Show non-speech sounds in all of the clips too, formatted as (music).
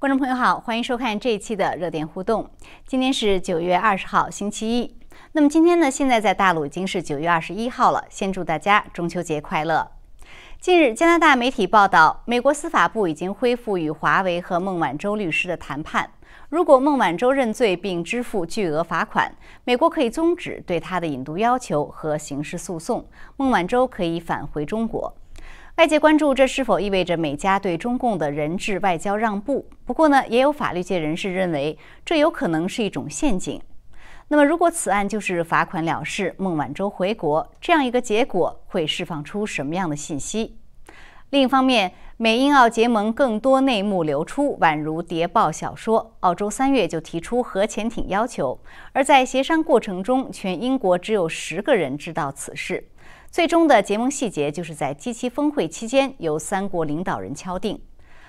观众朋友好，欢迎收看这一期的热点互动。今天是九月二十号，星期一。那么今天呢，现在在大陆已经是九月二十一号了。先祝大家中秋节快乐。近日，加拿大媒体报道，美国司法部已经恢复与华为和孟晚舟律师的谈判。如果孟晚舟认罪并支付巨额罚款，美国可以终止对他的引渡要求和刑事诉讼，孟晚舟可以返回中国。外界关注这是否意味着美加对中共的人质外交让步？不过呢，也有法律界人士认为，这有可能是一种陷阱。那么，如果此案就是罚款了事，孟晚舟回国，这样一个结果会释放出什么样的信息？另一方面，美英澳结盟更多内幕流出，宛如谍报小说。澳洲三月就提出核潜艇要求，而在协商过程中，全英国只有十个人知道此事。最终的结盟细节就是在 G7 峰会期间由三国领导人敲定。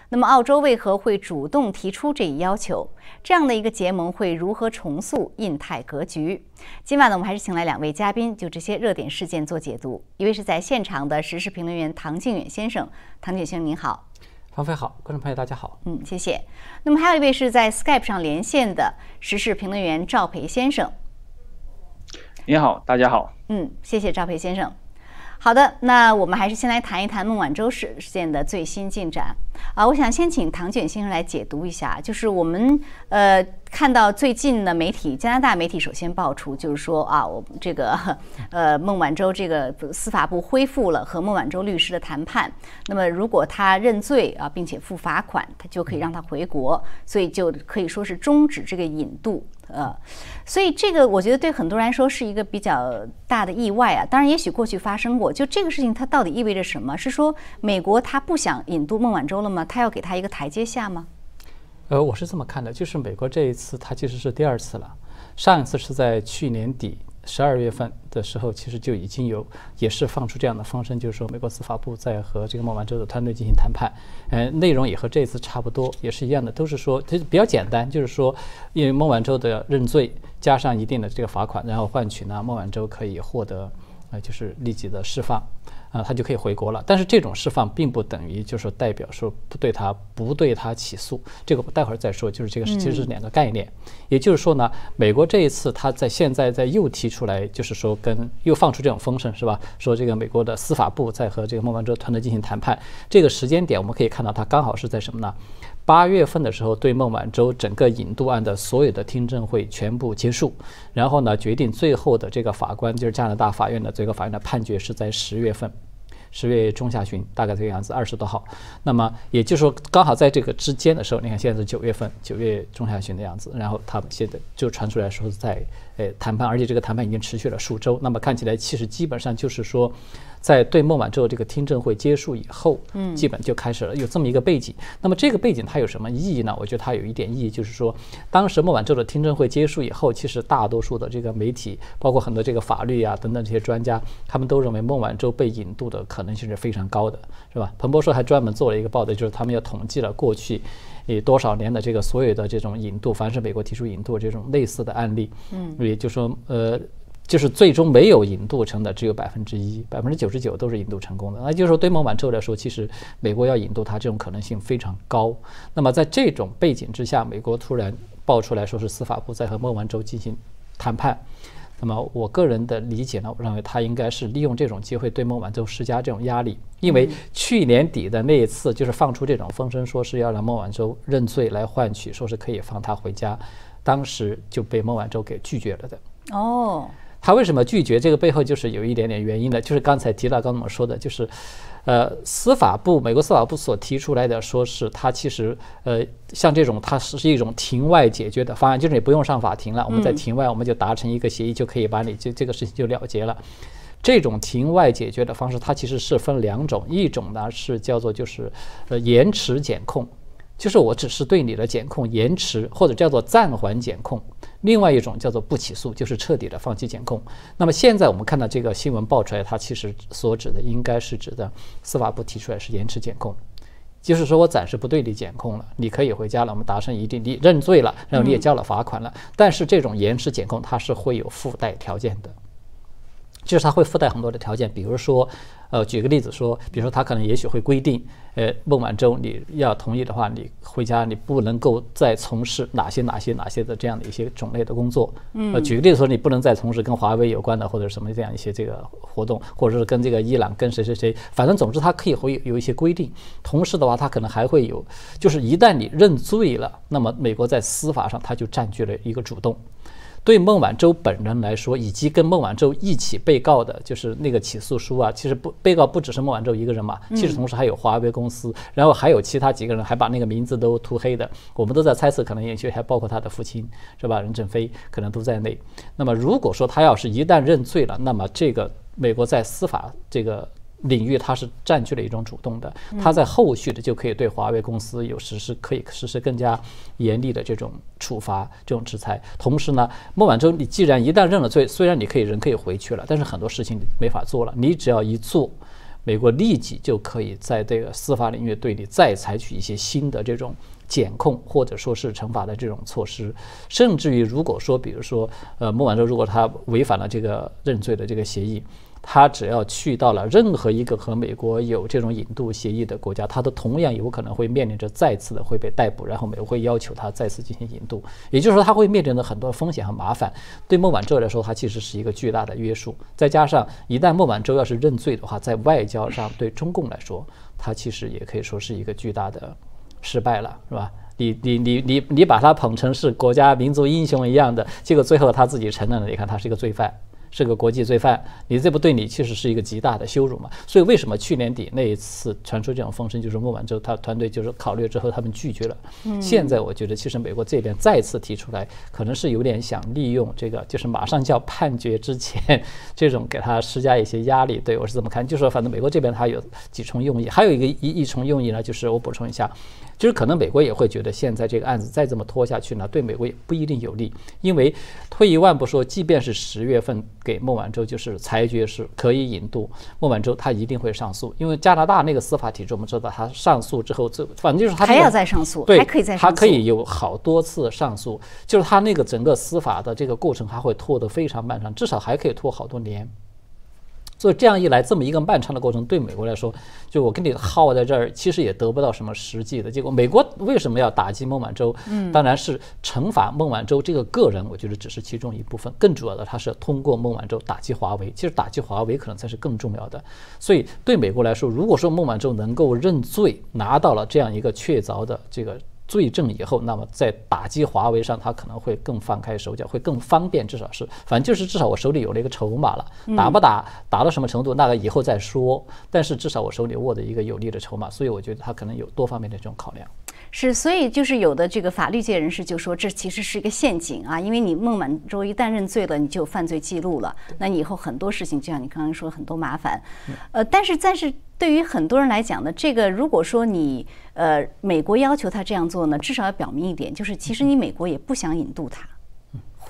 那么，澳洲为何会主动提出这一要求？这样的一个结盟会如何重塑印太格局？今晚呢，我们还是请来两位嘉宾就这些热点事件做解读。一位是在现场的时事评论员唐靖远先生，唐先生您好，方飞好，观众朋友大家好，嗯，谢谢。那么还有一位是在 Skype 上连线的时事评论员赵培先生，你好，大家好，嗯，谢谢赵培先生。好的，那我们还是先来谈一谈孟晚舟事件的最新进展啊。我想先请唐卷先生来解读一下，就是我们呃看到最近的媒体，加拿大媒体首先爆出，就是说啊，我这个 (laughs) 呃孟晚舟这个司法部恢复了和孟晚舟律师的谈判，那么如果他认罪啊，并且付罚款，他就可以让他回国，所以就可以说是终止这个引渡。呃，所以这个我觉得对很多人来说是一个比较大的意外啊。当然，也许过去发生过，就这个事情它到底意味着什么？是说美国他不想引渡孟晚舟了吗？他要给他一个台阶下吗？呃，我是这么看的，就是美国这一次他其实是第二次了，上一次是在去年底。十二月份的时候，其实就已经有也是放出这样的风声，就是说美国司法部在和这个孟晚舟的团队进行谈判，呃，内容也和这次差不多，也是一样的，都是说它比较简单，就是说因为孟晚舟的认罪加上一定的这个罚款，然后换取呢孟晚舟可以获得呃就是立即的释放。啊，他就可以回国了。但是这种释放并不等于就是代表说不对他不对他起诉，这个待会儿再说。就是这个是其实是两个概念。也就是说呢，美国这一次他在现在在又提出来，就是说跟又放出这种风声是吧？说这个美国的司法部在和这个孟晚舟团队进行谈判。这个时间点我们可以看到，他刚好是在什么呢？八月份的时候，对孟晚舟整个引渡案的所有的听证会全部结束，然后呢，决定最后的这个法官就是加拿大法院的最高法院的判决是在十月份。十月中下旬，大概这个样子，二十多号。那么也就是说，刚好在这个之间的时候，你看现在是九月份，九月中下旬的样子。然后他们现在就传出来说是在呃谈判，而且这个谈判已经持续了数周。那么看起来其实基本上就是说。在对孟晚舟这个听证会结束以后，嗯，基本就开始了有这么一个背景。那么这个背景它有什么意义呢？我觉得它有一点意义，就是说，当时孟晚舟的听证会结束以后，其实大多数的这个媒体，包括很多这个法律啊等等这些专家，他们都认为孟晚舟被引渡的可能性是非常高的，是吧？彭博社还专门做了一个报道，就是他们要统计了过去，诶多少年的这个所有的这种引渡，凡是美国提出引渡这种类似的案例，嗯，也就说，呃。就是最终没有引渡成的只有百分之一，百分之九十九都是引渡成功的。那就是说，对孟晚舟来说，其实美国要引渡他这种可能性非常高。那么在这种背景之下，美国突然爆出来说是司法部在和孟晚舟进行谈判。那么我个人的理解呢，我认为他应该是利用这种机会对孟晚舟施加这种压力，因为去年底的那一次就是放出这种风声，说是要让孟晚舟认罪来换取说是可以放他回家，当时就被孟晚舟给拒绝了的。哦。他为什么拒绝？这个背后就是有一点点原因的，就是刚才提到，刚才我们说的，就是，呃，司法部，美国司法部所提出来的，说是他其实，呃，像这种，它是一种庭外解决的方案，就是你不用上法庭了，我们在庭外，我们就达成一个协议，就可以把你这这个事情就了结了。这种庭外解决的方式，它其实是分两种，一种呢是叫做就是，呃，延迟检控。就是我只是对你的检控延迟，或者叫做暂缓检控；另外一种叫做不起诉，就是彻底的放弃检控。那么现在我们看到这个新闻爆出来，它其实所指的应该是指的司法部提出来是延迟检控，就是说我暂时不对你检控了，你可以回家了，我们达成一定，你认罪了，然后你也交了罚款了。但是这种延迟检控它是会有附带条件的。就是它会附带很多的条件，比如说，呃，举个例子说，比如说它可能也许会规定，呃，孟晚舟你要同意的话，你回家你不能够再从事哪些哪些哪些的这样的一些种类的工作。嗯。呃，举个例子说，你不能再从事跟华为有关的或者什么这样一些这个活动，或者是跟这个伊朗跟谁谁谁，反正总之它可以会有一些规定。同时的话，它可能还会有，就是一旦你认罪了，那么美国在司法上它就占据了一个主动。对孟晚舟本人来说，以及跟孟晚舟一起被告的，就是那个起诉书啊，其实不被告不只是孟晚舟一个人嘛，其实同时还有华为公司，然后还有其他几个人，还把那个名字都涂黑的。我们都在猜测，可能也许还包括他的父亲，是吧？任正非可能都在内。那么如果说他要是一旦认罪了，那么这个美国在司法这个。领域它是占据了一种主动的，它在后续的就可以对华为公司有实施可以实施更加严厉的这种处罚、这种制裁。同时呢，孟晚舟，你既然一旦认了罪，虽然你可以人可以回去了，但是很多事情没法做了。你只要一做，美国立即就可以在这个司法领域对你再采取一些新的这种检控或者说是惩罚的这种措施。甚至于，如果说比如说，呃，孟晚舟如果他违反了这个认罪的这个协议。他只要去到了任何一个和美国有这种引渡协议的国家，他都同样有可能会面临着再次的会被逮捕，然后美国会要求他再次进行引渡。也就是说，他会面临着很多风险和麻烦。对孟晚舟来说，他其实是一个巨大的约束。再加上一旦孟晚舟要是认罪的话，在外交上对中共来说，他其实也可以说是一个巨大的失败了，是吧？你你你你你把他捧成是国家民族英雄一样的，结果最后他自己承认了，你看他是一个罪犯。是个国际罪犯，你这不对你其实是一个极大的羞辱嘛？所以为什么去年底那一次传出这种风声，就是孟晚舟他团队就是考虑之后他们拒绝了。现在我觉得其实美国这边再次提出来，可能是有点想利用这个，就是马上就要判决之前，这种给他施加一些压力。对我是这么看，就是说反正美国这边他有几重用意，还有一个一一重用意呢，就是我补充一下。就是可能美国也会觉得现在这个案子再这么拖下去呢，对美国也不一定有利。因为退一万步说，即便是十月份给孟晚舟就是裁决是可以引渡孟晚舟，她一定会上诉。因为加拿大那个司法体制，我们知道他上诉之后，这反正就是他还要再上诉，对，还可以再上诉，他可以有好多次上诉。就是他那个整个司法的这个过程，还会拖得非常漫长，至少还可以拖好多年。所以这样一来，这么一个漫长的过程，对美国来说，就我跟你耗在这儿，其实也得不到什么实际的结果。美国为什么要打击孟晚舟？嗯，当然是惩罚孟晚舟这个个人，我觉得只是其中一部分。更主要的，他是通过孟晚舟打击华为。其实打击华为可能才是更重要的。所以对美国来说，如果说孟晚舟能够认罪，拿到了这样一个确凿的这个。罪证以后，那么在打击华为上，他可能会更放开手脚，会更方便。至少是，反正就是至少我手里有了一个筹码了。打不打，打到什么程度，那个以后再说。但是至少我手里握着一个有利的筹码，所以我觉得他可能有多方面的这种考量。是，所以就是有的这个法律界人士就说，这其实是一个陷阱啊，因为你孟晚舟一旦认罪了，你就有犯罪记录了，那你以后很多事情，就像你刚刚说，很多麻烦。呃，但是但是对于很多人来讲呢，这个如果说你呃美国要求他这样做呢，至少要表明一点，就是其实你美国也不想引渡他，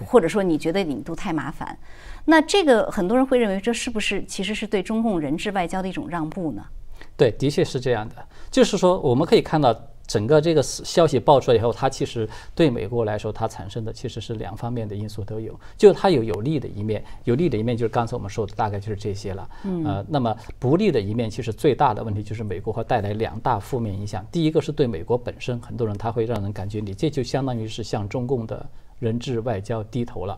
或者说你觉得引渡太麻烦，那这个很多人会认为这是不是其实是对中共人质外交的一种让步呢？对，的确是这样的，就是说我们可以看到。整个这个消息爆出来以后，它其实对美国来说，它产生的其实是两方面的因素都有。就它有有利的一面，有利的一面就是刚才我们说的，大概就是这些了。呃，那么不利的一面，其实最大的问题就是美国会带来两大负面影响。第一个是对美国本身，很多人他会让人感觉你这就相当于是向中共的人质外交低头了。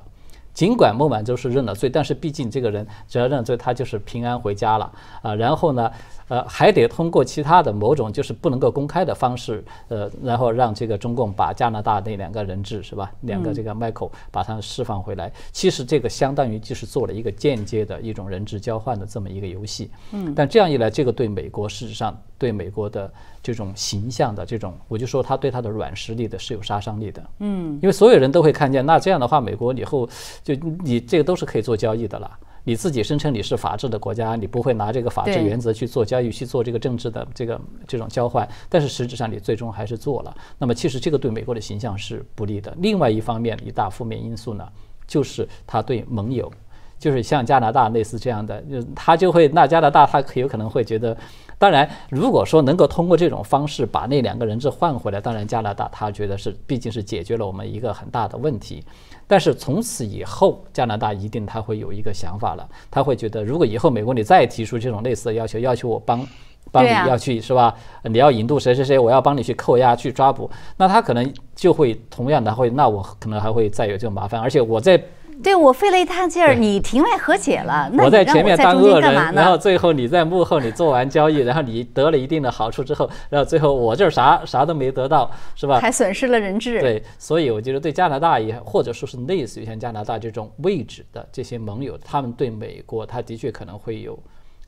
尽管孟晚舟是认了罪，但是毕竟这个人只要认罪，他就是平安回家了啊。然后呢？呃，还得通过其他的某种就是不能够公开的方式，呃，然后让这个中共把加拿大那两个人质是吧，两个这个 Michael 把他释放回来。其实这个相当于就是做了一个间接的一种人质交换的这么一个游戏。嗯。但这样一来，这个对美国事实上对美国的这种形象的这种，我就说他对他的软实力的是有杀伤力的。嗯。因为所有人都会看见，那这样的话，美国以后就你这个都是可以做交易的了。你自己声称你是法治的国家，你不会拿这个法治原则去做交易、去做这个政治的这个这种交换，但是实质上你最终还是做了。那么其实这个对美国的形象是不利的。另外一方面，一大负面因素呢，就是他对盟友，就是像加拿大类似这样的，就他就会那加拿大他可有可能会觉得。当然，如果说能够通过这种方式把那两个人质换回来，当然加拿大他觉得是毕竟是解决了我们一个很大的问题。但是从此以后，加拿大一定他会有一个想法了，他会觉得如果以后美国你再提出这种类似的要求，要求我帮帮你要去是吧？你要引渡谁谁谁，我要帮你去扣押去抓捕，那他可能就会同样的会，那我可能还会再有这种麻烦，而且我在。对我费了一趟劲儿，你庭外和解了，那我在前面当恶人，然后最后你在幕后你做完交易，然后你得了一定的好处之后，然后最后我这儿啥啥都没得到，是吧？还损失了人质。对，所以我觉得对加拿大也或者说是类似于像加拿大这种位置的这些盟友，他们对美国，他的确可能会有。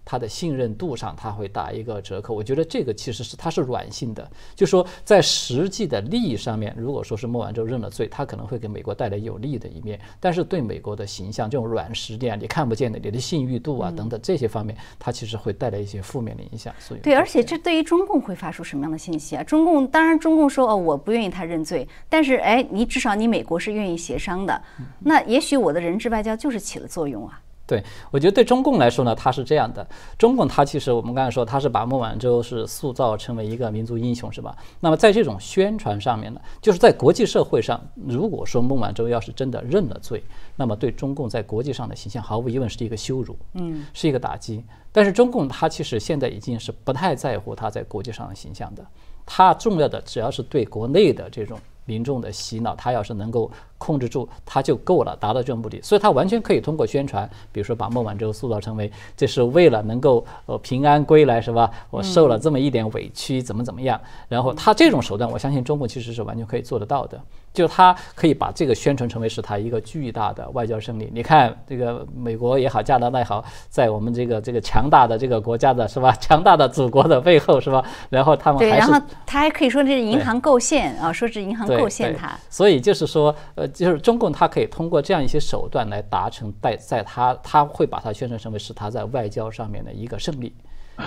他的信任度上，他会打一个折扣。我觉得这个其实是它是软性的，就说在实际的利益上面，如果说是孟晚舟认了罪，他可能会给美国带来有利的一面。但是对美国的形象这种软实力啊，你看不见的，你的信誉度啊等等这些方面，它其实会带来一些负面的影响。所以对，而且这对于中共会发出什么样的信息啊？中共当然中共说哦，我不愿意他认罪，但是哎，你至少你美国是愿意协商的，那也许我的人质外交就是起了作用啊。对，我觉得对中共来说呢，他是这样的。中共他其实我们刚才说，他是把孟晚舟是塑造成为一个民族英雄，是吧？那么在这种宣传上面呢，就是在国际社会上，如果说孟晚舟要是真的认了罪，那么对中共在国际上的形象，毫无疑问是一个羞辱，嗯，是一个打击。但是中共他其实现在已经是不太在乎他在国际上的形象的，他重要的只要是对国内的这种。民众的洗脑，他要是能够控制住，他就够了，达到这个目的。所以，他完全可以通过宣传，比如说把孟晚舟塑造成为这是为了能够呃平安归来，是吧？我受了这么一点委屈，怎么怎么样？然后他这种手段，我相信中共其实是完全可以做得到的。就他可以把这个宣传成为是他一个巨大的外交胜利。你看，这个美国也好，加拿大也好，在我们这个这个强大的这个国家的是吧？强大的祖国的背后是吧？(laughs) 然后他们对，然后他还可以说这是银行构陷啊，说是银行构陷他。所以就是说，呃，就是中共他可以通过这样一些手段来达成在在他他会把它宣传成为是他在外交上面的一个胜利。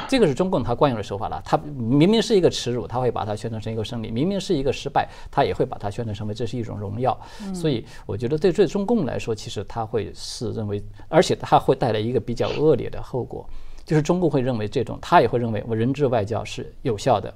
这个是中共他惯用的手法了。他明明是一个耻辱，他会把它宣传成一个胜利；明明是一个失败，他也会把它宣传成为这是一种荣耀。所以我觉得对对中共来说，其实他会是认为，而且他会带来一个比较恶劣的后果，就是中共会认为这种，他也会认为我人质外交是有效的，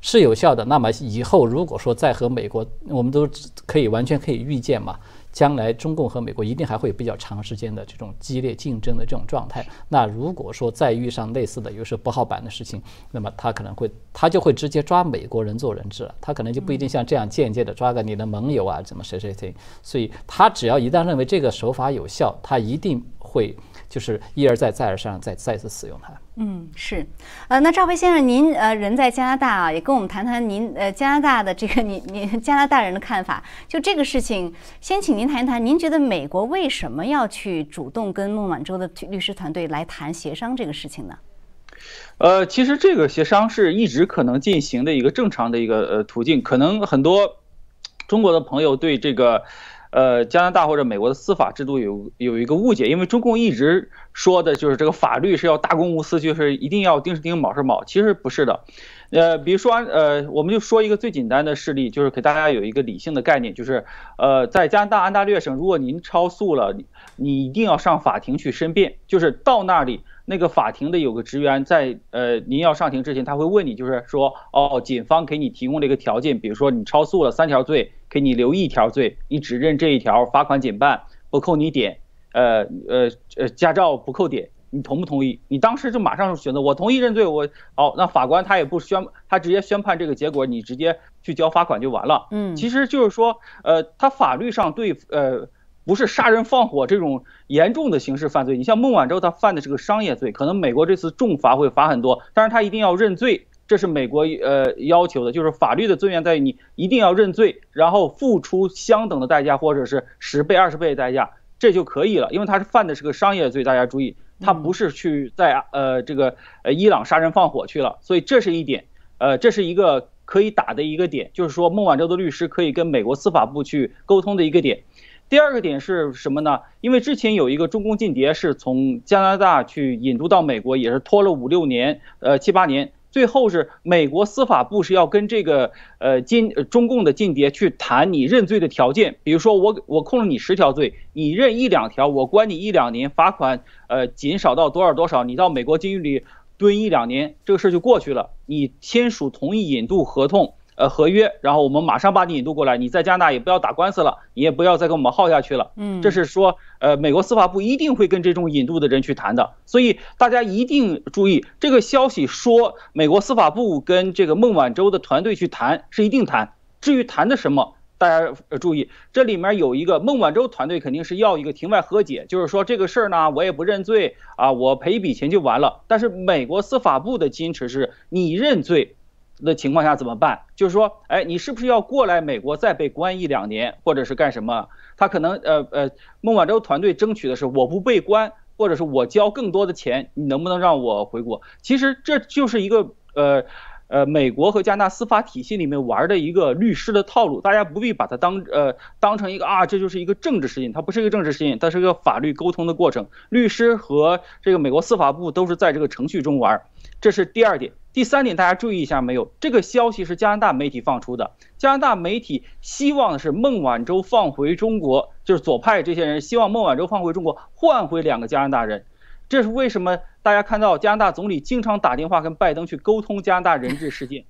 是有效的。那么以后如果说再和美国，我们都可以完全可以预见嘛。将来中共和美国一定还会有比较长时间的这种激烈竞争的这种状态。那如果说再遇上类似的又是不好办的事情，那么他可能会他就会直接抓美国人做人质了。他可能就不一定像这样间接的抓个你的盟友啊，怎么谁谁谁。所以他只要一旦认为这个手法有效，他一定会就是一而再再而三再再次使用它。嗯，是，呃，那赵飞先生，您呃人在加拿大啊，也跟我们谈谈您呃加拿大的这个您您加拿大人的看法。就这个事情，先请您谈一谈，您觉得美国为什么要去主动跟孟晚舟的律师团队来谈协商这个事情呢？呃，其实这个协商是一直可能进行的一个正常的一个呃途径，可能很多中国的朋友对这个。呃，加拿大或者美国的司法制度有有一个误解，因为中共一直说的就是这个法律是要大公无私，就是一定要丁是丁，卯是卯，其实不是的。呃，比如说，呃，我们就说一个最简单的事例，就是给大家有一个理性的概念，就是呃，在加拿大安大略省，如果您超速了，你一定要上法庭去申辩，就是到那里。那个法庭的有个职员在呃，您要上庭之前，他会问你，就是说，哦，警方给你提供了一个条件，比如说你超速了三条罪，给你留一条罪，你只认这一条，罚款减半，不扣你点，呃呃呃，驾照不扣点，你同不同意？你当时就马上选择我同意认罪，我好，那法官他也不宣，他直接宣判这个结果，你直接去交罚款就完了。嗯，其实就是说，呃，他法律上对呃。不是杀人放火这种严重的刑事犯罪，你像孟晚舟，他犯的是个商业罪，可能美国这次重罚会罚很多，但是他一定要认罪，这是美国呃要求的，就是法律的尊严在于你一定要认罪，然后付出相等的代价，或者是十倍、二十倍的代价，这就可以了，因为他是犯的是个商业罪，大家注意，他不是去在呃这个呃伊朗杀人放火去了，所以这是一点，呃这是一个可以打的一个点，就是说孟晚舟的律师可以跟美国司法部去沟通的一个点。第二个点是什么呢？因为之前有一个中共间谍是从加拿大去引渡到美国，也是拖了五六年，呃七八年，最后是美国司法部是要跟这个呃间中共的间谍去谈你认罪的条件，比如说我我控了你十条罪，你认一两条，我关你一两年，罚款呃减少到多少多少，你到美国监狱里蹲一两年，这个事儿就过去了。你签署同意引渡合同。呃，合约，然后我们马上把你引渡过来，你在加拿大也不要打官司了，你也不要再跟我们耗下去了。嗯，这是说，呃，美国司法部一定会跟这种引渡的人去谈的，所以大家一定注意，这个消息说美国司法部跟这个孟晚舟的团队去谈是一定谈，至于谈的什么，大家注意，这里面有一个孟晚舟团队肯定是要一个庭外和解，就是说这个事儿呢，我也不认罪啊，我赔一笔钱就完了。但是美国司法部的坚持是，你认罪。的情况下怎么办？就是说，哎，你是不是要过来美国再被关一两年，或者是干什么？他可能呃呃，孟晚舟团队争取的是我不被关，或者是我交更多的钱，你能不能让我回国？其实这就是一个呃呃美国和加拿大司法体系里面玩的一个律师的套路，大家不必把它当呃当成一个啊，这就是一个政治事情，它不是一个政治事情，它是一个法律沟通的过程。律师和这个美国司法部都是在这个程序中玩，这是第二点。第三点，大家注意一下没有？这个消息是加拿大媒体放出的。加拿大媒体希望的是孟晚舟放回中国，就是左派这些人希望孟晚舟放回中国，换回两个加拿大人。这是为什么？大家看到加拿大总理经常打电话跟拜登去沟通加拿大人质事件，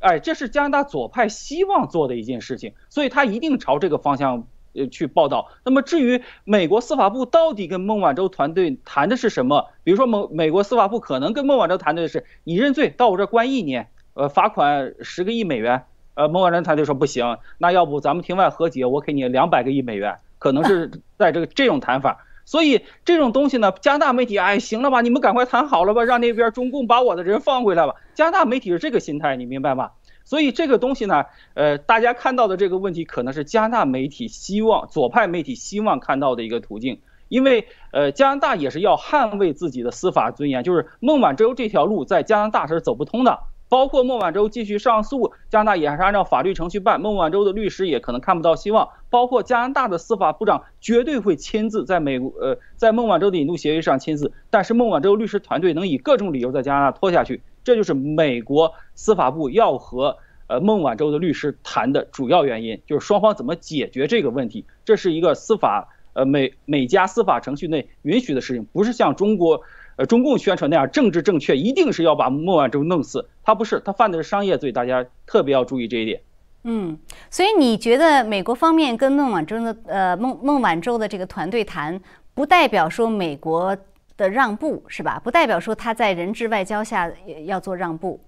哎，这是加拿大左派希望做的一件事情，所以他一定朝这个方向。呃，去报道。那么至于美国司法部到底跟孟晚舟团队谈的是什么？比如说，美美国司法部可能跟孟晚舟谈的是你认罪到我这关一年，呃，罚款十个亿美元。呃，孟晚舟团队说不行，那要不咱们庭外和解，我给你两百个亿美元，可能是 (laughs) 在这个这种谈法。所以这种东西呢，加拿大媒体哎，行了吧，你们赶快谈好了吧，让那边中共把我的人放回来吧。加拿大媒体是这个心态，你明白吗？所以这个东西呢，呃，大家看到的这个问题，可能是加拿大媒体希望左派媒体希望看到的一个途径，因为呃，加拿大也是要捍卫自己的司法尊严，就是孟晚舟这条路在加拿大是走不通的，包括孟晚舟继续上诉，加拿大也还是按照法律程序办，孟晚舟的律师也可能看不到希望，包括加拿大的司法部长绝对会签字在美国呃，在孟晚舟的引渡协议上签字，但是孟晚舟律师团队能以各种理由在加拿大拖下去。这就是美国司法部要和呃孟晚舟的律师谈的主要原因，就是双方怎么解决这个问题。这是一个司法呃美美加司法程序内允许的事情，不是像中国呃中共宣传那样政治正确，一定是要把孟晚舟弄死。他不是，他犯的是商业罪，大家特别要注意这一点。嗯，所以你觉得美国方面跟孟晚舟的呃孟孟晚舟的这个团队谈，不代表说美国。的让步是吧？不代表说他在人质外交下要做让步。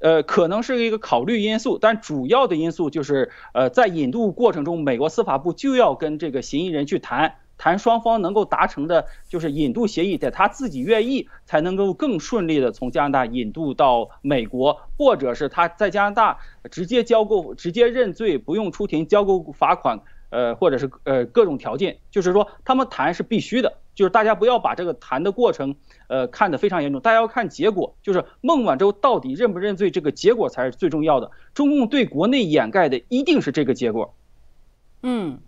呃，可能是一个考虑因素，但主要的因素就是，呃，在引渡过程中，美国司法部就要跟这个嫌疑人去谈谈，双方能够达成的就是引渡协议，得他自己愿意才能够更顺利的从加拿大引渡到美国，或者是他在加拿大直接交够、直接认罪，不用出庭交够罚款。呃，或者是呃各种条件，就是说他们谈是必须的，就是大家不要把这个谈的过程呃看得非常严重，大家要看结果，就是孟晚舟到底认不认罪，这个结果才是最重要的。中共对国内掩盖的一定是这个结果。嗯，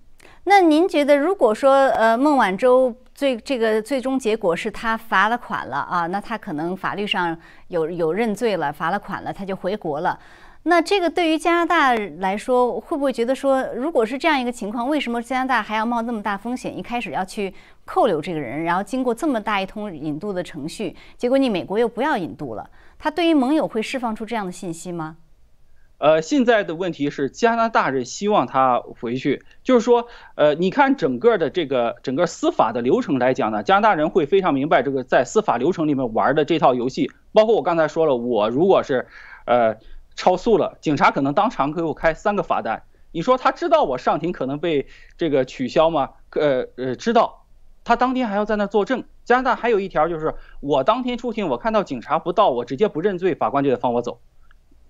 那您觉得，如果说呃孟晚舟最这个最终结果是他罚了款了啊，那他可能法律上有有认罪了，罚了款了，他就回国了。那这个对于加拿大来说，会不会觉得说，如果是这样一个情况，为什么加拿大还要冒那么大风险，一开始要去扣留这个人，然后经过这么大一通引渡的程序，结果你美国又不要引渡了？他对于盟友会释放出这样的信息吗？呃，现在的问题是加拿大人希望他回去，就是说，呃，你看整个的这个整个司法的流程来讲呢，加拿大人会非常明白这个在司法流程里面玩的这套游戏，包括我刚才说了，我如果是，呃。超速了，警察可能当场给我开三个罚单。你说他知道我上庭可能被这个取消吗？呃呃，知道。他当天还要在那作证。加拿大还有一条就是，我当天出庭，我看到警察不到，我直接不认罪，法官就得放我走。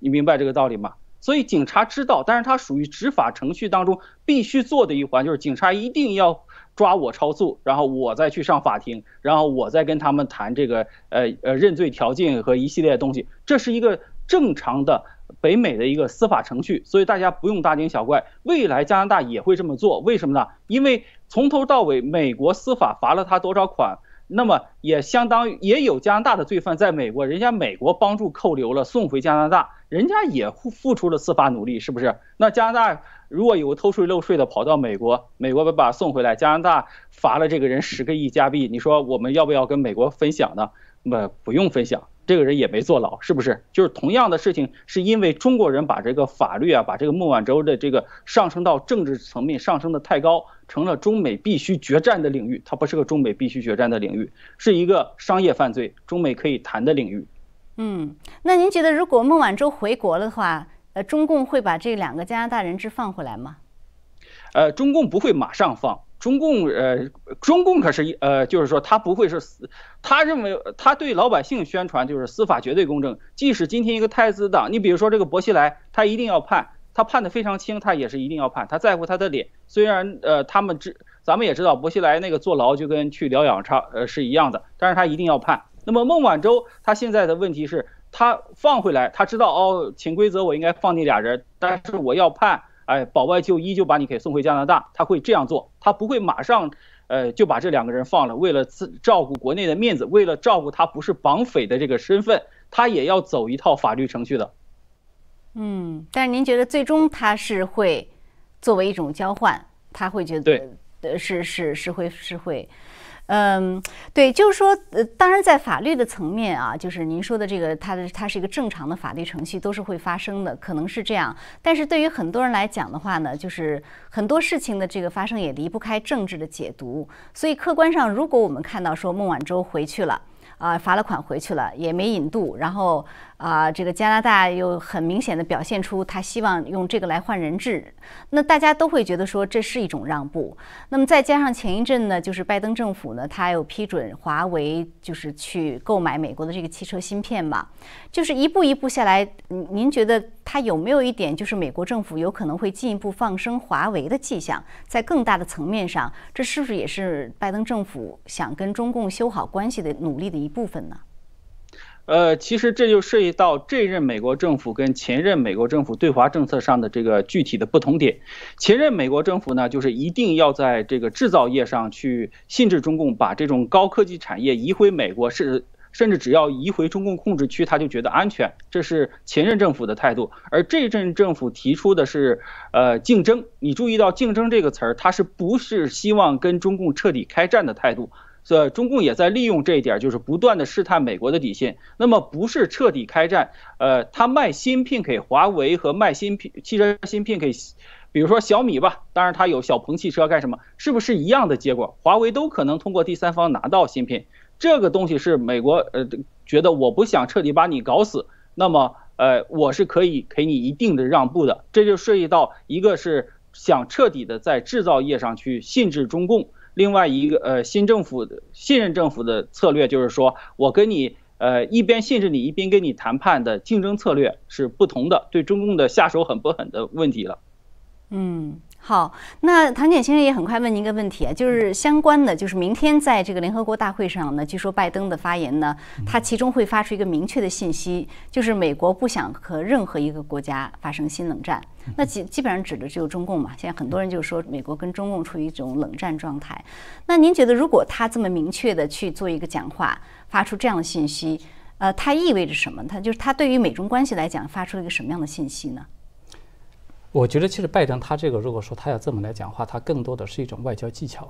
你明白这个道理吗？所以警察知道，但是他属于执法程序当中必须做的一环，就是警察一定要抓我超速，然后我再去上法庭，然后我再跟他们谈这个呃呃认罪条件和一系列东西。这是一个。正常的北美的一个司法程序，所以大家不用大惊小怪。未来加拿大也会这么做，为什么呢？因为从头到尾，美国司法罚了他多少款，那么也相当于也有加拿大的罪犯在美国，人家美国帮助扣留了，送回加拿大，人家也付付出了司法努力，是不是？那加拿大如果有偷税漏税的跑到美国，美国把他送回来，加拿大罚了这个人十个亿加币，你说我们要不要跟美国分享呢？那不用分享。这个人也没坐牢，是不是？就是同样的事情，是因为中国人把这个法律啊，把这个孟晚舟的这个上升到政治层面，上升的太高，成了中美必须决战的领域。它不是个中美必须决战的领域，是一个商业犯罪，中美可以谈的领域。嗯，那您觉得如果孟晚舟回国了的话，呃，中共会把这两个加拿大人质放回来吗？呃，中共不会马上放。中共呃，中共可是呃，就是说他不会是死，他认为他对老百姓宣传就是司法绝对公正，即使今天一个太子党，你比如说这个薄熙来，他一定要判，他判的非常轻，他也是一定要判，他在乎他的脸。虽然呃，他们知咱们也知道薄熙来那个坐牢就跟去疗养差呃是一样的，但是他一定要判。那么孟晚舟他现在的问题是，他放回来，他知道哦，潜规则我应该放你俩人，但是我要判。哎，保外就医就把你给送回加拿大，他会这样做，他不会马上，呃，就把这两个人放了。为了自照顾国内的面子，为了照顾他不是绑匪的这个身份，他也要走一套法律程序的。嗯，但是您觉得最终他是会作为一种交换，他会觉得，呃，是是是会是会。嗯，对，就是说，呃，当然，在法律的层面啊，就是您说的这个，它的它是一个正常的法律程序，都是会发生的，可能是这样。但是对于很多人来讲的话呢，就是很多事情的这个发生也离不开政治的解读。所以客观上，如果我们看到说孟晚舟回去了，啊，罚了款回去了，也没引渡，然后。啊，这个加拿大又很明显的表现出他希望用这个来换人质，那大家都会觉得说这是一种让步。那么再加上前一阵呢，就是拜登政府呢，他又批准华为就是去购买美国的这个汽车芯片嘛，就是一步一步下来，您觉得他有没有一点就是美国政府有可能会进一步放生华为的迹象？在更大的层面上，这是不是也是拜登政府想跟中共修好关系的努力的一部分呢？呃，其实这就涉及到这任美国政府跟前任美国政府对华政策上的这个具体的不同点。前任美国政府呢，就是一定要在这个制造业上去限制中共，把这种高科技产业移回美国，是甚至只要移回中共控制区，他就觉得安全。这是前任政府的态度。而这任政府提出的是，呃，竞争。你注意到“竞争”这个词儿，它是不是希望跟中共彻底开战的态度？所以中共也在利用这一点，就是不断的试探美国的底线。那么不是彻底开战，呃，他卖芯片给华为和卖芯片汽车芯片给，比如说小米吧，当然他有小鹏汽车干什么，是不是一样的结果？华为都可能通过第三方拿到芯片，这个东西是美国呃觉得我不想彻底把你搞死，那么呃我是可以给你一定的让步的。这就涉及到一个是想彻底的在制造业上去限制中共。另外一个呃，新政府的信任政府的策略就是说，我跟你呃一边信任你，一边跟你谈判的竞争策略是不同的，对中共的下手狠不狠的问题了。嗯。好，那唐简先生也很快问您一个问题啊，就是相关的，就是明天在这个联合国大会上呢，据说拜登的发言呢，他其中会发出一个明确的信息，就是美国不想和任何一个国家发生新冷战。那基基本上指的只有中共嘛。现在很多人就说美国跟中共处于一种冷战状态。那您觉得，如果他这么明确的去做一个讲话，发出这样的信息，呃，它意味着什么？它就是它对于美中关系来讲，发出了一个什么样的信息呢？我觉得其实拜登他这个，如果说他要这么来讲话，他更多的是一种外交技巧。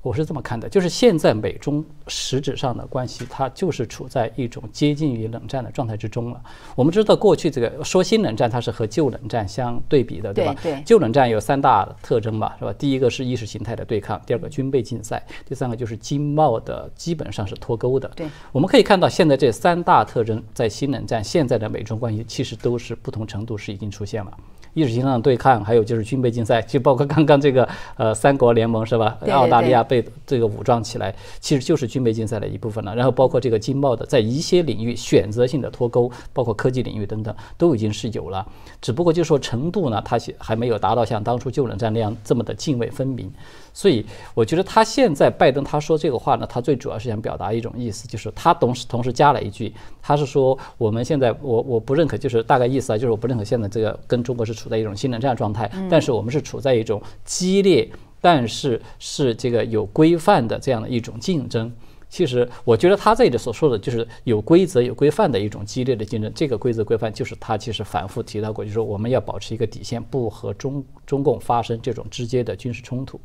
我是这么看的，就是现在美中实质上的关系，它就是处在一种接近于冷战的状态之中了。我们知道过去这个说新冷战，它是和旧冷战相对比的，对吧？对。旧冷战有三大特征嘛，是吧？第一个是意识形态的对抗，第二个军备竞赛，第三个就是经贸的基本上是脱钩的。对。我们可以看到，现在这三大特征在新冷战现在的美中关系，其实都是不同程度是已经出现了。意识形态对抗，还有就是军备竞赛，就包括刚刚这个呃三国联盟是吧？澳大利亚被这个武装起来，其实就是军备竞赛的一部分了。然后包括这个经贸的，在一些领域选择性的脱钩，包括科技领域等等，都已经是有了。只不过就说程度呢，它还没有达到像当初旧冷战那样这么的泾渭分明。所以我觉得他现在拜登他说这个话呢，他最主要是想表达一种意思，就是他同时同时加了一句，他是说我们现在我我不认可，就是大概意思啊，就是我不认可现在这个跟中国是处在一种新冷战状态，但是我们是处在一种激烈，但是是这个有规范的这样的一种竞争。其实我觉得他这里所说的就是有规则有规范的一种激烈的竞争，这个规则规范就是他其实反复提到过，就是说我们要保持一个底线，不和中中共发生这种直接的军事冲突。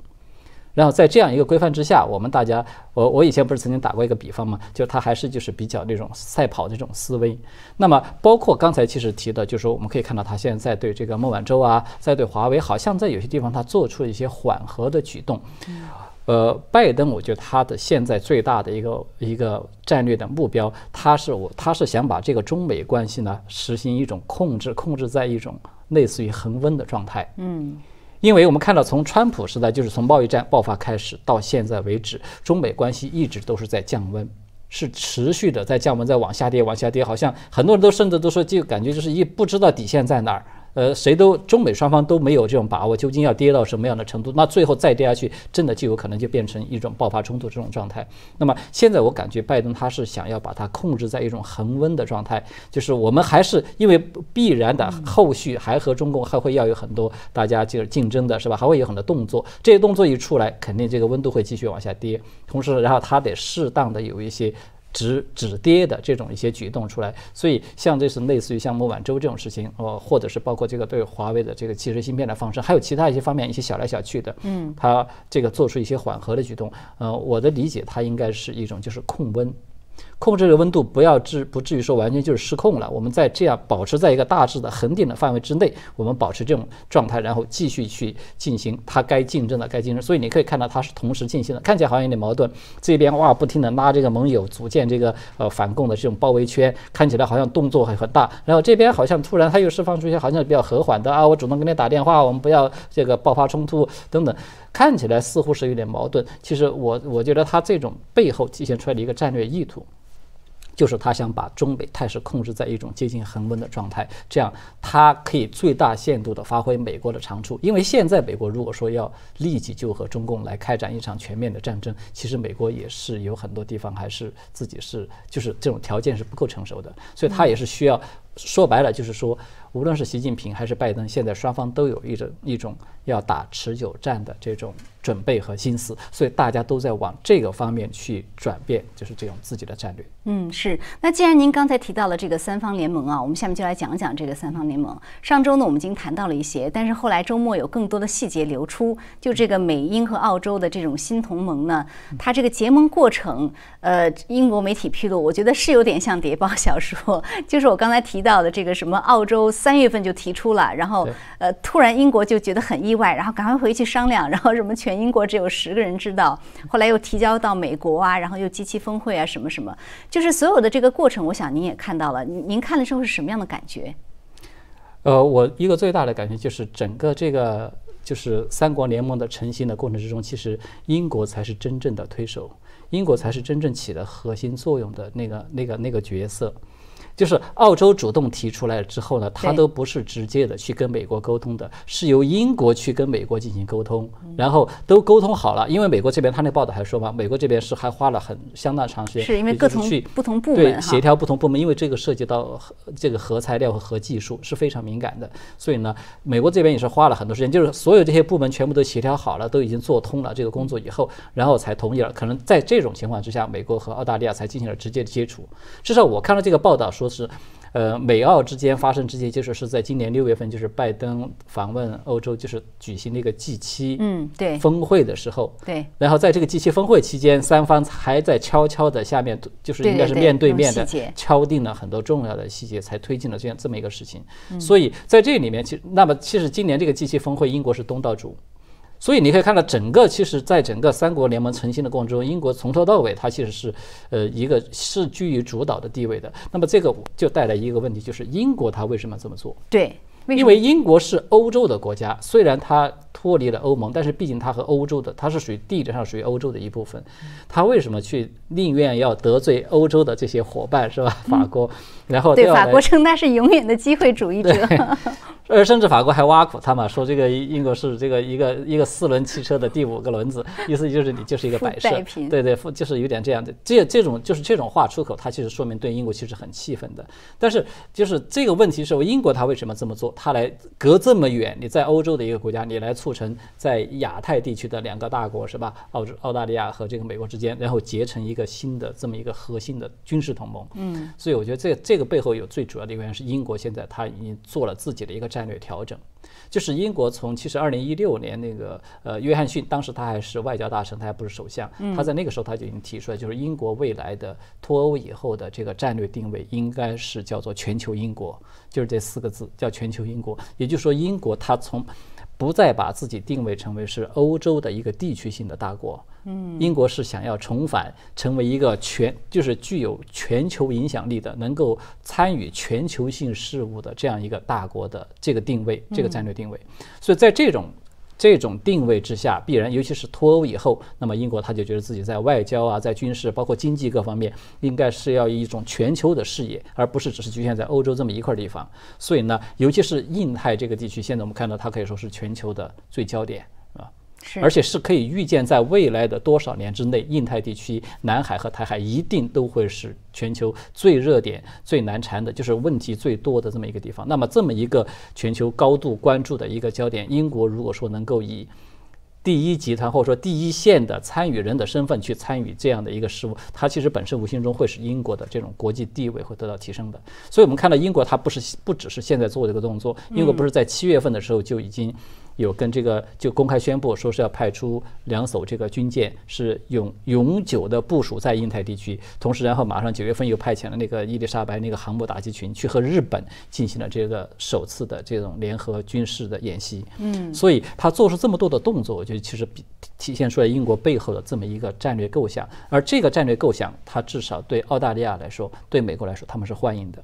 然后在这样一个规范之下，我们大家，我我以前不是曾经打过一个比方嘛，就是它还是就是比较那种赛跑这种思维。那么包括刚才其实提的，就是说我们可以看到他现在对这个孟晚舟啊，在对华为，好像在有些地方他做出了一些缓和的举动。呃，拜登，我觉得他的现在最大的一个一个战略的目标，他是我他是想把这个中美关系呢实行一种控制，控制在一种类似于恒温的状态。嗯。因为我们看到，从川普时代，就是从贸易战爆发开始到现在为止，中美关系一直都是在降温，是持续的在降温，在往下跌，往下跌，好像很多人都甚至都说，就感觉就是一不知道底线在哪儿。呃，谁都中美双方都没有这种把握，究竟要跌到什么样的程度？那最后再跌下去，真的就有可能就变成一种爆发冲突这种状态。那么现在我感觉拜登他是想要把它控制在一种恒温的状态，就是我们还是因为必然的后续还和中共还会要有很多大家就是竞争的是吧？还会有很多动作，这些动作一出来，肯定这个温度会继续往下跌。同时，然后他得适当的有一些。止止跌的这种一些举动出来，所以像这是类似于像孟晚舟这种事情，呃，或者是包括这个对华为的这个汽车芯片的放生，还有其他一些方面一些小来小去的，嗯，他这个做出一些缓和的举动，呃，我的理解，它应该是一种就是控温。控制这个温度，不要至不至于说完全就是失控了。我们在这样保持在一个大致的恒定的范围之内，我们保持这种状态，然后继续去进行它该竞争的该竞争。所以你可以看到它是同时进行的，看起来好像有点矛盾。这边哇不停的拉这个盟友组建这个呃反共的这种包围圈，看起来好像动作很很大。然后这边好像突然他又释放出一些好像比较和缓的啊，我主动跟你打电话，我们不要这个爆发冲突等等，看起来似乎是有点矛盾。其实我我觉得他这种背后体现出来的一个战略意图。就是他想把中美态势控制在一种接近恒温的状态，这样他可以最大限度地发挥美国的长处。因为现在美国如果说要立即就和中共来开展一场全面的战争，其实美国也是有很多地方还是自己是就是这种条件是不够成熟的，所以他也是需要说白了就是说，无论是习近平还是拜登，现在双方都有一种一种要打持久战的这种。准备和心思，所以大家都在往这个方面去转变，就是这种自己的战略。嗯，是。那既然您刚才提到了这个三方联盟啊，我们下面就来讲讲这个三方联盟。上周呢，我们已经谈到了一些，但是后来周末有更多的细节流出。就这个美英和澳洲的这种新同盟呢，它这个结盟过程，呃，英国媒体披露，我觉得是有点像谍报小说。就是我刚才提到的这个什么，澳洲三月份就提出了，然后呃，突然英国就觉得很意外，然后赶快回去商量，然后什么全。英国只有十个人知道，后来又提交到美国啊，然后又机器峰会啊，什么什么，就是所有的这个过程，我想您也看到了，您您看了之后是什么样的感觉？呃，我一个最大的感觉就是整个这个就是三国联盟的成型的过程之中，其实英国才是真正的推手，英国才是真正起了核心作用的那个那个那个角色。就是澳洲主动提出来之后呢，他都不是直接的去跟美国沟通的，是由英国去跟美国进行沟通，然后都沟通好了。因为美国这边他那报道还说嘛，美国这边是还花了很相当长时间，是因为各同不同部门对协调不同部门，因为这个涉及到这个核材料和核技术是非常敏感的，所以呢，美国这边也是花了很多时间，就是所有这些部门全部都协调好了，都已经做通了这个工作以后，然后才同意了。可能在这种情况之下，美国和澳大利亚才进行了直接的接触。至少我看到这个报道说。是，呃，美澳之间发生直接接触是在今年六月份，就是拜登访问欧洲，就是举行那个 G 七嗯对峰会的时候，对。然后在这个 G 七峰会期间，三方还在悄悄的下面，就是应该是面对面的敲定了很多重要的细节，才推进了这样这么一个事情。所以在这里面，其那么其实今年这个 G 七峰会，英国是东道主。所以你可以看到，整个其实在整个三国联盟成型的过程中，英国从头到尾它其实是，呃，一个是居于主导的地位的。那么这个就带来一个问题，就是英国它为什么这么做？对，因为英国是欧洲的国家，虽然它脱离了欧盟，但是毕竟它和欧洲的，它是属于地理上属于欧洲的一部分。它为什么去宁愿要得罪欧洲的这些伙伴，是吧？法国，然后对法国称它是永远的机会主义者。呃，甚至法国还挖苦他嘛，说这个英国是这个一个一个四轮汽车的第五个轮子，意思就是你就是一个摆设，对对，就是有点这样的。这这种就是这种话出口，它其实说明对英国其实很气愤的。但是就是这个问题是，英国他为什么这么做？他来隔这么远，你在欧洲的一个国家，你来促成在亚太地区的两个大国是吧？澳洲、澳大利亚和这个美国之间，然后结成一个新的这么一个核心的军事同盟。嗯，所以我觉得这这个背后有最主要的一个原因是英国现在他已经做了自己的一个战。略调整。就是英国从其实二零一六年那个呃约翰逊当时他还是外交大臣，他还不是首相，他在那个时候他就已经提出来，就是英国未来的脱欧以后的这个战略定位应该是叫做全球英国，就是这四个字叫全球英国。也就是说，英国它从不再把自己定位成为是欧洲的一个地区性的大国，嗯，英国是想要重返成为一个全，就是具有全球影响力的，能够参与全球性事务的这样一个大国的这个定位，这个战略定位。所以在这种。这种定位之下，必然，尤其是脱欧以后，那么英国他就觉得自己在外交啊，在军事，包括经济各方面，应该是要一种全球的视野，而不是只是局限在欧洲这么一块地方。所以呢，尤其是印太这个地区，现在我们看到它可以说是全球的最焦点啊。而且是。可以预见，在未来的多少年之内，印太地区、南海和台海一定都会是。全球最热点、最难缠的，就是。问题最多的这么一个地方。那么，这么一个全球高度关注的一个焦点，英国如果说能够以第一集团或者说第一线的参与人的身份去参与这样的一个事务，它其实本身无形中会使英国的这种国际地位会得到提升的。所以我们看到英国，它不是。不只是。现在做这个动作，英国不是。在七月份的时候就已经。有跟这个就公开宣布说是要派出两艘这个军舰，是永永久的部署在印太地区，同时然后马上九月份又派遣了那个伊丽莎白那个航母打击群去和日本进行了这个首次的这种联合军事的演习。嗯，所以他做出这么多的动作，我觉得其实比体现出来英国背后的这么一个战略构想，而这个战略构想，它至少对澳大利亚来说，对美国来说，他们是欢迎的。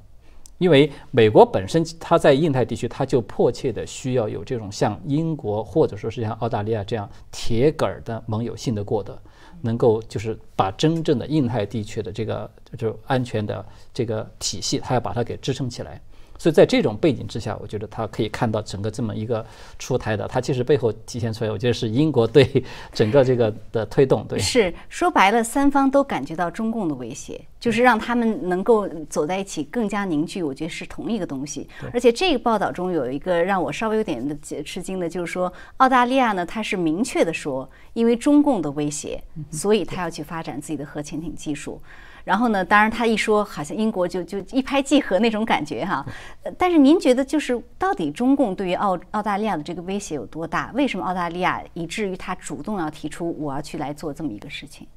因为美国本身，它在印太地区，它就迫切的需要有这种像英国或者说是像澳大利亚这样铁杆儿的盟友信得过的，能够就是把真正的印太地区的这个就安全的这个体系，它要把它给支撑起来。所以在这种背景之下，我觉得他可以看到整个这么一个出台的，它其实背后体现出来，我觉得是英国对 (laughs) 整个这个的推动。对，是说白了，三方都感觉到中共的威胁，就是让他们能够走在一起更加凝聚。我觉得是同一个东西。而且这个报道中有一个让我稍微有点的吃惊的，就是说澳大利亚呢，它是明确的说，因为中共的威胁，所以他要去发展自己的核潜艇技术。然后呢？当然，他一说，好像英国就就一拍即合那种感觉哈。但是您觉得，就是到底中共对于澳澳大利亚的这个威胁有多大？为什么澳大利亚以至于他主动要提出我要去来做这么一个事情？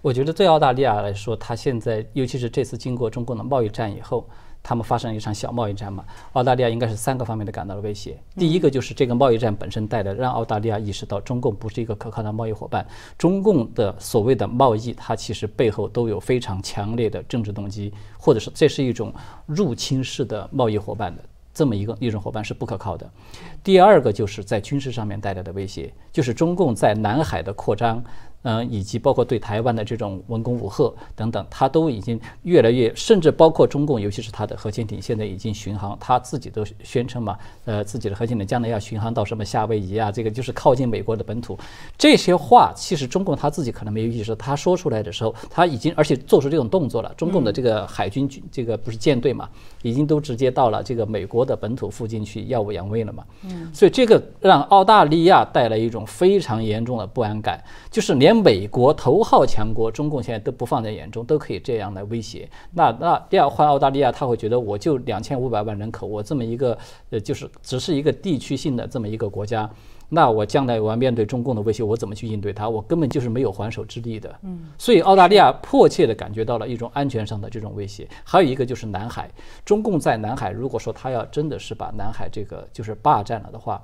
我觉得对澳大利亚来说，他现在尤其是这次经过中共的贸易战以后。他们发生一场小贸易战嘛？澳大利亚应该是三个方面的感到了威胁。第一个就是这个贸易战本身带来，让澳大利亚意识到中共不是一个可靠的贸易伙伴。中共的所谓的贸易，它其实背后都有非常强烈的政治动机，或者是这是一种入侵式的贸易伙伴的这么一个一种伙伴是不可靠的。第二个就是在军事上面带来的威胁，就是中共在南海的扩张。嗯，以及包括对台湾的这种文攻武吓等等，它都已经越来越，甚至包括中共，尤其是它的核潜艇，现在已经巡航，它自己都宣称嘛，呃，自己的核潜艇将来要巡航到什么夏威夷啊，这个就是靠近美国的本土。这些话其实中共他自己可能没有意识，他说出来的时候，他已经而且做出这种动作了。中共的这个海军军这个不是舰队嘛，已经都直接到了这个美国的本土附近去耀武扬威了嘛。嗯，所以这个让澳大利亚带来一种非常严重的不安感，就是连。美国头号强国中共现在都不放在眼中，都可以这样来威胁。那那要换澳大利亚，他会觉得我就两千五百万人口，我这么一个呃，就是只是一个地区性的这么一个国家，那我将来我要面对中共的威胁，我怎么去应对它？我根本就是没有还手之力的。嗯，所以澳大利亚迫切地感觉到了一种安全上的这种威胁。还有一个就是南海，中共在南海，如果说他要真的是把南海这个就是霸占了的话。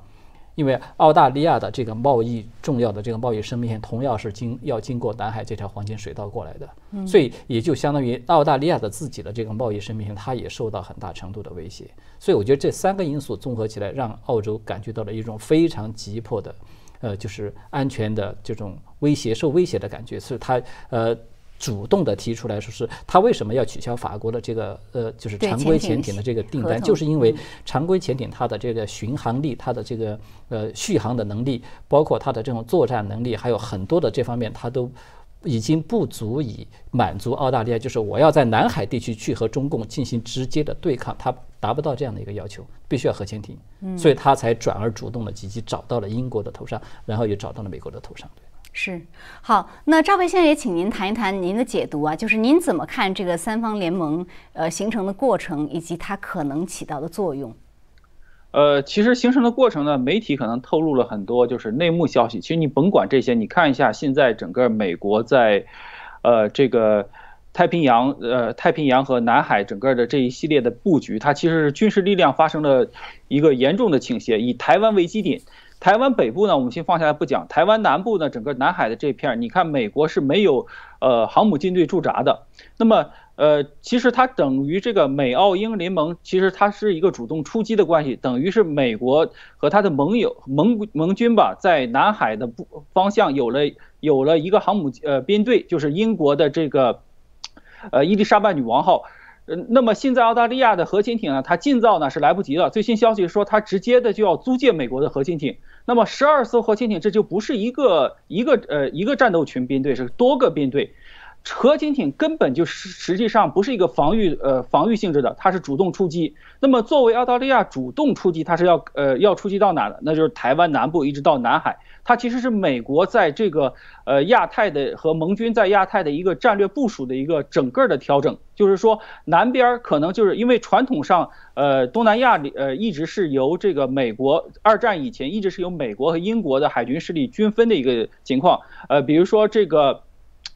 因为澳大利亚的这个贸易重要的这个贸易生命线，同样是经要经过南海这条黄金水道过来的，所以也就相当于澳大利亚的自己的这个贸易生命线，它也受到很大程度的威胁。所以我觉得这三个因素综合起来，让澳洲感觉到了一种非常急迫的，呃，就是安全的这种威胁、受威胁的感觉。所以它呃。主动的提出来说是，他为什么要取消法国的这个呃，就是常规潜艇的这个订单，就是因为常规潜艇它的这个巡航力、它的这个呃续航的能力，包括它的这种作战能力，还有很多的这方面，它都已经不足以满足澳大利亚，就是我要在南海地区去和中共进行直接的对抗，它达不到这样的一个要求，必须要核潜艇，所以他才转而主动的积极找到了英国的头上，然后又找到了美国的头上。是好，那赵培先生也请您谈一谈您的解读啊，就是您怎么看这个三方联盟呃形成的过程以及它可能起到的作用？呃，其实形成的过程呢，媒体可能透露了很多就是内幕消息。其实你甭管这些，你看一下现在整个美国在，呃，这个太平洋，呃，太平洋和南海整个的这一系列的布局，它其实是军事力量发生了一个严重的倾斜，以台湾为基点。台湾北部呢，我们先放下来不讲。台湾南部呢，整个南海的这片，你看美国是没有呃航母舰队驻扎的。那么呃，其实它等于这个美澳英联盟，其实它是一个主动出击的关系，等于是美国和他的盟友盟盟军吧，在南海的不方向有了有了一个航母呃编队，就是英国的这个呃伊丽莎白女王号。嗯，那么现在澳大利亚的核潜艇呢，它建造呢是来不及了。最新消息说，它直接的就要租借美国的核潜艇。那么十二艘核潜艇，这就不是一个一个呃一个战斗群编队，是多个编队。核潜艇根本就实实际上不是一个防御呃防御性质的，它是主动出击。那么作为澳大利亚主动出击，它是要呃要出击到哪的？那就是台湾南部一直到南海。它其实是美国在这个呃亚太的和盟军在亚太的一个战略部署的一个整个的调整。就是说南边可能就是因为传统上呃东南亚里呃一直是由这个美国二战以前一直是由美国和英国的海军势力均分的一个情况。呃，比如说这个。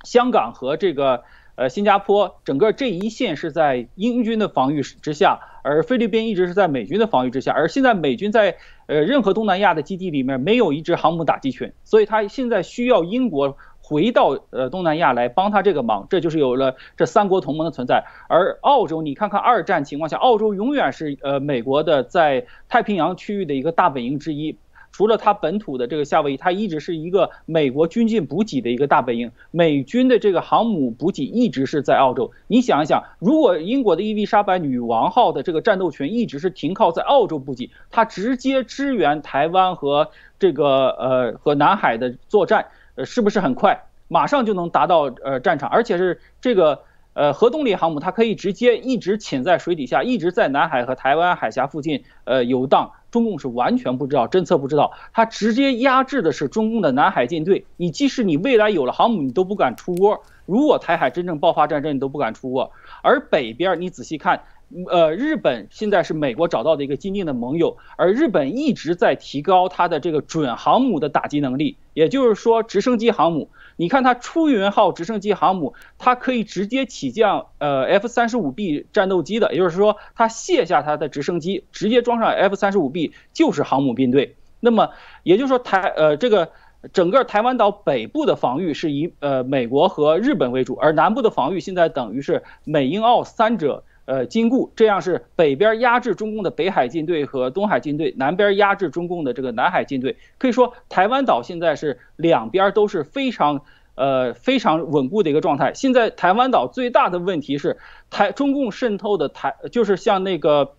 香港和这个呃新加坡，整个这一线是在英军的防御之下，而菲律宾一直是在美军的防御之下。而现在美军在呃任何东南亚的基地里面没有一支航母打击群，所以他现在需要英国回到呃东南亚来帮他这个忙，这就是有了这三国同盟的存在。而澳洲，你看看二战情况下，澳洲永远是呃美国的在太平洋区域的一个大本营之一。除了它本土的这个夏威夷，它一直是一个美国军舰补给的一个大本营。美军的这个航母补给一直是在澳洲。你想一想，如果英国的伊丽莎白女王号的这个战斗群一直是停靠在澳洲补给，它直接支援台湾和这个呃和南海的作战，呃，是不是很快，马上就能达到呃战场？而且是这个呃核动力航母，它可以直接一直潜在水底下，一直在南海和台湾海峡附近呃游荡。中共是完全不知道，侦测不知道，他直接压制的是中共的南海舰队。你即使你未来有了航母，你都不敢出窝。如果台海真正爆发战争，你都不敢出窝。而北边，你仔细看。呃，日本现在是美国找到的一个坚定的盟友，而日本一直在提高它的这个准航母的打击能力，也就是说直升机航母。你看它出云号直升机航母，它可以直接起降呃 F 三十五 B 战斗机的，也就是说它卸下它的直升机，直接装上 F 三十五 B 就是航母编队。那么也就是说台呃这个整个台湾岛北部的防御是以呃美国和日本为主，而南部的防御现在等于是美英澳三者。呃，坚固，这样是北边压制中共的北海舰队和东海舰队，南边压制中共的这个南海舰队。可以说，台湾岛现在是两边都是非常呃非常稳固的一个状态。现在台湾岛最大的问题是台中共渗透的台，就是像那个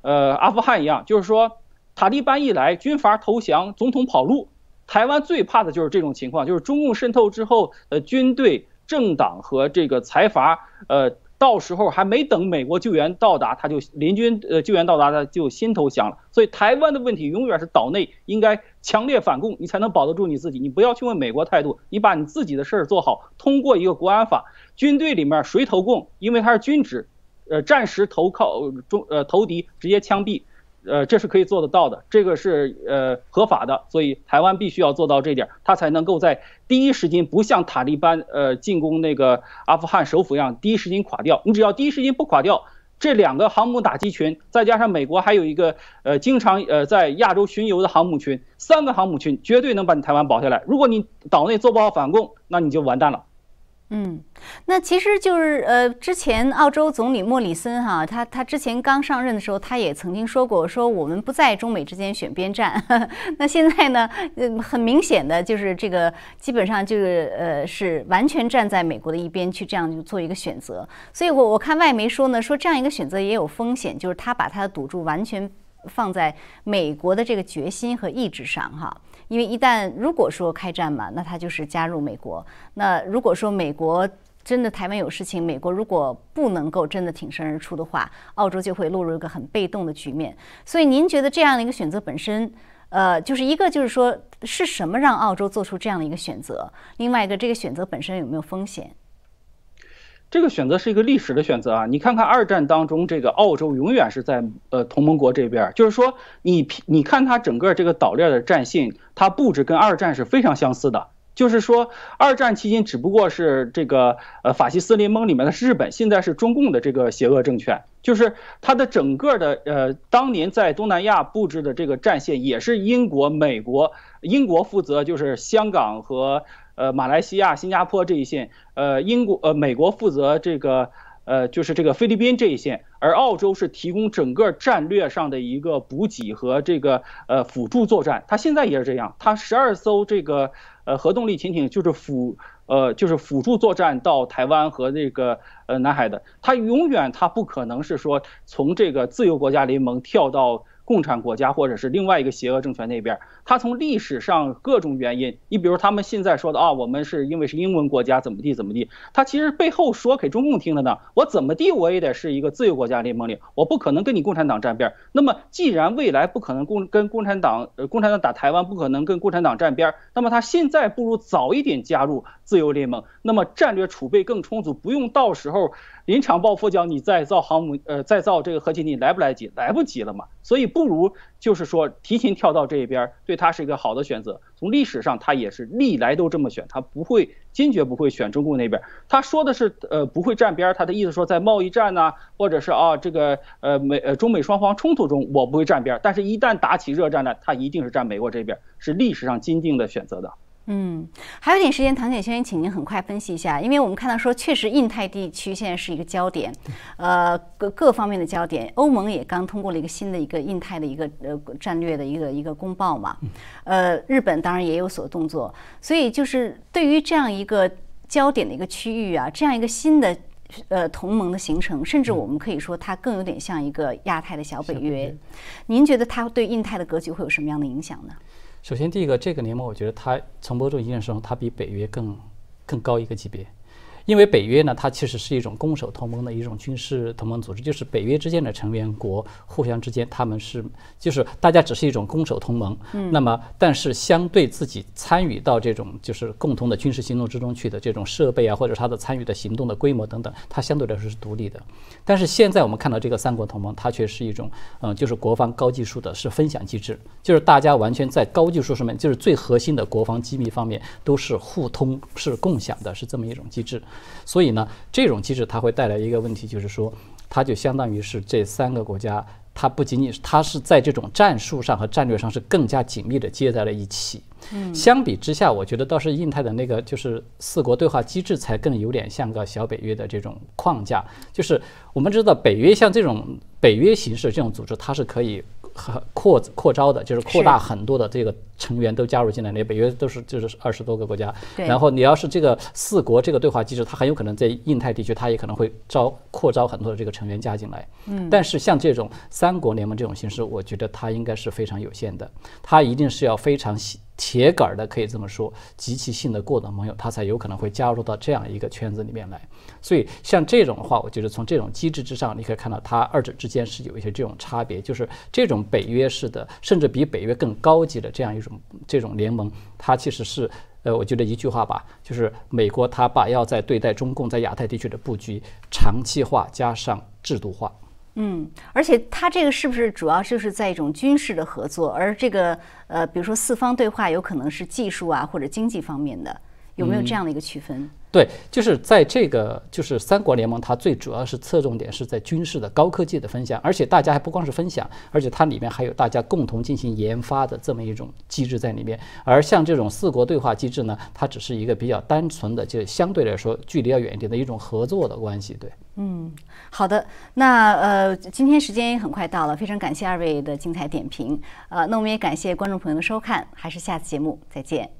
呃阿富汗一样，就是说塔利班一来，军阀投降，总统跑路。台湾最怕的就是这种情况，就是中共渗透之后，呃，军队、政党和这个财阀，呃。到时候还没等美国救援到达，他就联军呃救援到达，他就先投降了。所以台湾的问题永远是岛内应该强烈反共，你才能保得住你自己。你不要去问美国态度，你把你自己的事儿做好。通过一个国安法，军队里面谁投共，因为他是军职，呃，战时投靠中呃投敌，直接枪毙。呃，这是可以做得到的，这个是呃合法的，所以台湾必须要做到这点，他才能够在第一时间不像塔利班呃进攻那个阿富汗首府一样，第一时间垮掉。你只要第一时间不垮掉，这两个航母打击群，再加上美国还有一个呃经常呃在亚洲巡游的航母群，三个航母群绝对能把你台湾保下来。如果你岛内做不好反攻，那你就完蛋了。嗯，那其实就是呃，之前澳洲总理莫里森哈，他他之前刚上任的时候，他也曾经说过，说我们不在中美之间选边站。(laughs) 那现在呢，呃，很明显的就是这个基本上就是呃，是完全站在美国的一边去这样就做一个选择。所以我我看外媒说呢，说这样一个选择也有风险，就是他把他的赌注完全放在美国的这个决心和意志上哈。因为一旦如果说开战嘛，那他就是加入美国。那如果说美国真的台湾有事情，美国如果不能够真的挺身而出的话，澳洲就会落入一个很被动的局面。所以您觉得这样的一个选择本身，呃，就是一个就是说是什么让澳洲做出这样的一个选择？另外一个这个选择本身有没有风险？这个选择是一个历史的选择啊！你看看二战当中，这个澳洲永远是在呃同盟国这边，就是说你你看它整个这个岛链的战线，它布置跟二战是非常相似的。就是说，二战期间只不过是这个呃法西斯联盟里面的是日本，现在是中共的这个邪恶政权。就是它的整个的呃当年在东南亚布置的这个战线，也是英国、美国，英国负责就是香港和。呃，马来西亚、新加坡这一线，呃，英国、呃，美国负责这个，呃，就是这个菲律宾这一线，而澳洲是提供整个战略上的一个补给和这个呃辅助作战。它现在也是这样，它十二艘这个呃核动力潜艇就是辅呃就是辅助作战到台湾和这个呃南海的。它永远它不可能是说从这个自由国家联盟跳到。共产国家或者是另外一个邪恶政权那边，他从历史上各种原因，你比如他们现在说的啊，我们是因为是英文国家怎么地怎么地，他其实背后说给中共听的呢，我怎么地我也得是一个自由国家联盟里，我不可能跟你共产党站边。那么既然未来不可能共跟共产党，呃，共产党打台湾不可能跟共产党站边，那么他现在不如早一点加入自由联盟，那么战略储备更充足，不用到时候。临场抱佛脚，你再造航母，呃，再造这个核潜艇来不来及？来不及了嘛。所以不如就是说提前跳到这一边，对他是一个好的选择。从历史上，他也是历来都这么选，他不会坚决不会选中共那边。他说的是，呃，不会站边，他的意思说在贸易战呐，或者是啊这个呃美呃中美双方冲突中，我不会站边。但是，一旦打起热战来，他一定是站美国这边，是历史上坚定的选择的。嗯，还有点时间，唐姐先请您很快分析一下，因为我们看到说，确实印太地区现在是一个焦点，呃，各各方面的焦点。欧盟也刚通过了一个新的一个印太的一个呃战略的一个一个公报嘛，呃，日本当然也有所动作，所以就是对于这样一个焦点的一个区域啊，这样一个新的呃同盟的形成，甚至我们可以说它更有点像一个亚太的小北约。您觉得它对印太的格局会有什么样的影响呢？首先，第一个，这个联盟，我觉得它从某种意义上，它比北约更更高一个级别。因为北约呢，它其实是一种攻守同盟的一种军事同盟组织，就是北约之间的成员国互相之间，他们是就是大家只是一种攻守同盟。嗯。那么，但是相对自己参与到这种就是共同的军事行动之中去的这种设备啊，或者它的参与的行动的规模等等，它相对来说是独立的。但是现在我们看到这个三国同盟，它却是一种嗯，就是国防高技术的是分享机制，就是大家完全在高技术上面，就是最核心的国防机密方面都是互通、是共享的，是这么一种机制。所以呢，这种机制它会带来一个问题，就是说，它就相当于是这三个国家，它不仅仅是它是在这种战术上和战略上是更加紧密的接在了一起。嗯，相比之下，我觉得倒是印太的那个就是四国对话机制才更有点像个小北约的这种框架。就是我们知道，北约像这种北约形式这种组织，它是可以。扩扩招的，就是扩大很多的这个成员都加入进来。那北约都是就是二十多个国家，然后你要是这个四国这个对话机制，它很有可能在印太地区，它也可能会招扩招很多的这个成员加进来。嗯，但是像这种三国联盟这种形式，我觉得它应该是非常有限的，它一定是要非常细。铁杆的可以这么说，极其信得过的盟友，他才有可能会加入到这样一个圈子里面来。所以像这种的话，我觉得从这种机制之上，你可以看到它二者之间是有一些这种差别，就是这种北约式的，甚至比北约更高级的这样一种这种联盟，它其实是呃，我觉得一句话吧，就是美国它把要在对待中共在亚太地区的布局长期化加上制度化。嗯，而且它这个是不是主要就是在一种军事的合作，而这个呃，比如说四方对话有可能是技术啊或者经济方面的，有没有这样的一个区分？对，就是在这个就是三国联盟，它最主要是侧重点是在军事的高科技的分享，而且大家还不光是分享，而且它里面还有大家共同进行研发的这么一种机制在里面。而像这种四国对话机制呢，它只是一个比较单纯的，就相对来说距离要远一点的一种合作的关系。对，嗯，好的，那呃，今天时间也很快到了，非常感谢二位的精彩点评，呃，那我们也感谢观众朋友的收看，还是下次节目再见。